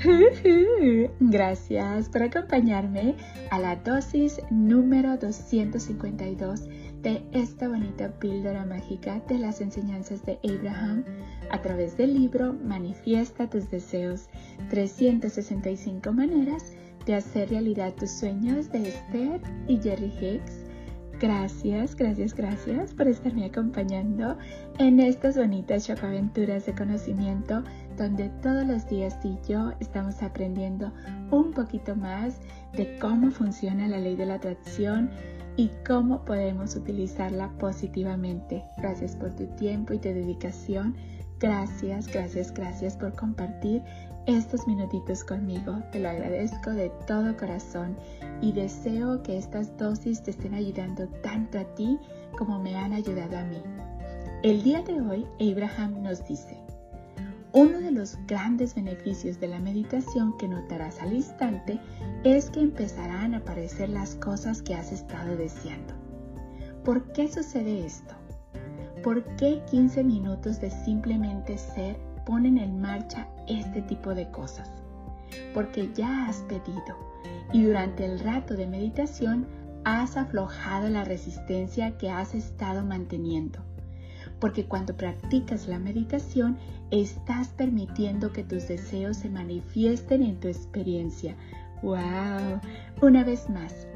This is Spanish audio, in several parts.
Gracias por acompañarme a la dosis número 252 de esta bonita píldora mágica de las enseñanzas de Abraham a través del libro Manifiesta tus deseos, 365 maneras de hacer realidad tus sueños de Esther y Jerry Hicks. Gracias, gracias, gracias por estarme acompañando en estas bonitas chocaventuras de conocimiento donde todos los días tú y yo estamos aprendiendo un poquito más de cómo funciona la ley de la atracción y cómo podemos utilizarla positivamente. Gracias por tu tiempo y tu dedicación. Gracias, gracias, gracias por compartir estos minutitos conmigo. Te lo agradezco de todo corazón y deseo que estas dosis te estén ayudando tanto a ti como me han ayudado a mí. El día de hoy, Abraham nos dice, uno de los grandes beneficios de la meditación que notarás al instante es que empezarán a aparecer las cosas que has estado deseando. ¿Por qué sucede esto? ¿Por qué 15 minutos de simplemente ser ponen en marcha este tipo de cosas? Porque ya has pedido y durante el rato de meditación has aflojado la resistencia que has estado manteniendo porque cuando practicas la meditación estás permitiendo que tus deseos se manifiesten en tu experiencia. ¡Wow! Una vez más,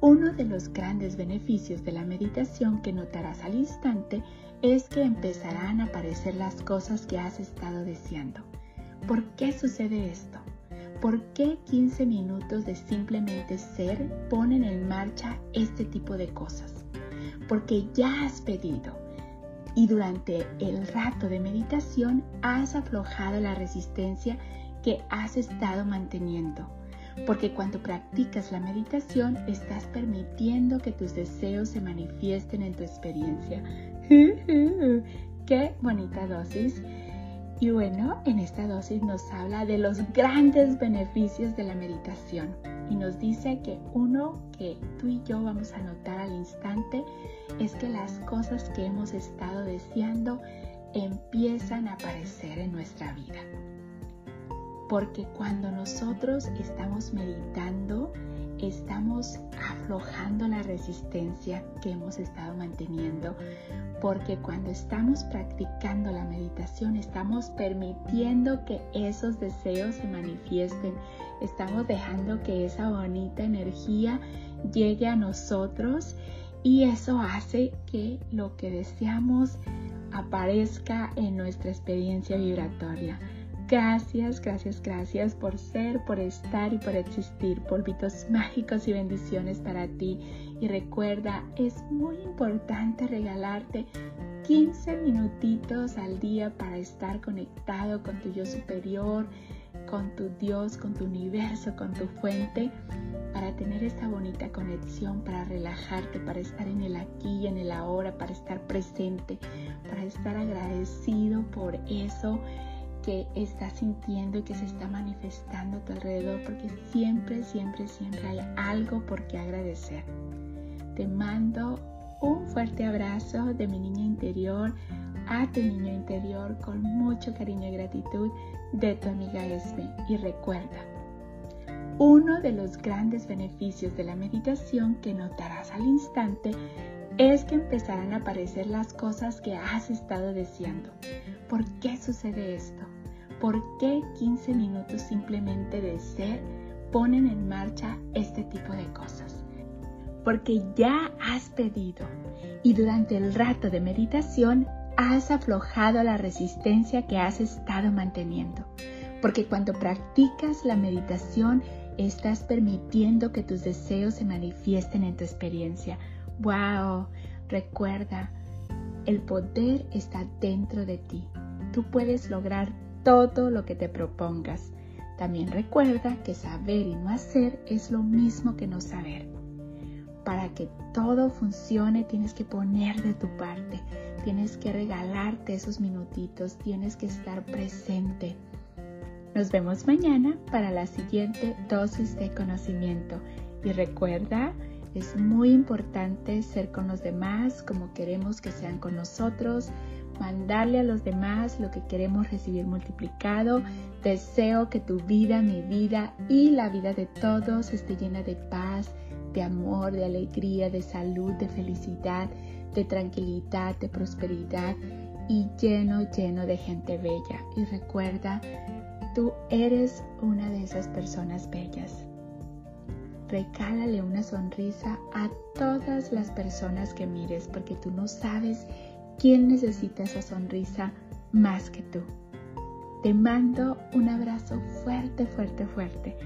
uno de los grandes beneficios de la meditación que notarás al instante es que empezarán a aparecer las cosas que has estado deseando. ¿Por qué sucede esto? ¿Por qué 15 minutos de simplemente ser ponen en marcha este tipo de cosas? Porque ya has pedido, y durante el rato de meditación has aflojado la resistencia que has estado manteniendo. Porque cuando practicas la meditación estás permitiendo que tus deseos se manifiesten en tu experiencia. ¡Qué bonita dosis! Y bueno, en esta dosis nos habla de los grandes beneficios de la meditación y nos dice que uno que tú y yo vamos a notar al instante es que las cosas que hemos estado deseando empiezan a aparecer en nuestra vida. Porque cuando nosotros estamos meditando, estamos aflojando la resistencia que hemos estado manteniendo. Porque cuando estamos practicando la meditación, estamos permitiendo que esos deseos se manifiesten estamos dejando que esa bonita energía llegue a nosotros y eso hace que lo que deseamos aparezca en nuestra experiencia vibratoria. Gracias, gracias, gracias por ser, por estar y por existir. Polvitos mágicos y bendiciones para ti. Y recuerda, es muy importante regalarte 15 minutitos al día para estar conectado con tu yo superior, con tu Dios, con tu universo, con tu fuente, para tener esta bonita conexión, para relajarte, para estar en el aquí y en el ahora, para estar presente, para estar agradecido por eso que estás sintiendo y que se está manifestando a tu alrededor, porque siempre, siempre, siempre hay algo por qué agradecer. Te mando un fuerte abrazo de mi niña interior a tu niño interior con mucho cariño y gratitud de tu amiga Esme. Y recuerda, uno de los grandes beneficios de la meditación que notarás al instante es que empezarán a aparecer las cosas que has estado deseando. ¿Por qué sucede esto? ¿Por qué 15 minutos simplemente de ser ponen en marcha este tipo de cosas? Porque ya has pedido y durante el rato de meditación has aflojado la resistencia que has estado manteniendo. Porque cuando practicas la meditación, estás permitiendo que tus deseos se manifiesten en tu experiencia. ¡Wow! Recuerda, el poder está dentro de ti. Tú puedes lograr todo lo que te propongas. También recuerda que saber y no hacer es lo mismo que no saber. Para que todo funcione tienes que poner de tu parte Tienes que regalarte esos minutitos, tienes que estar presente. Nos vemos mañana para la siguiente dosis de conocimiento. Y recuerda, es muy importante ser con los demás como queremos que sean con nosotros, mandarle a los demás lo que queremos recibir multiplicado. Deseo que tu vida, mi vida y la vida de todos esté llena de paz, de amor, de alegría, de salud, de felicidad, de tranquilidad, de prosperidad y lleno, lleno de gente bella. Y recuerda, tú eres una de esas personas bellas. Regálale una sonrisa a todas las personas que mires porque tú no sabes quién necesita esa sonrisa más que tú. Te mando un abrazo fuerte, fuerte, fuerte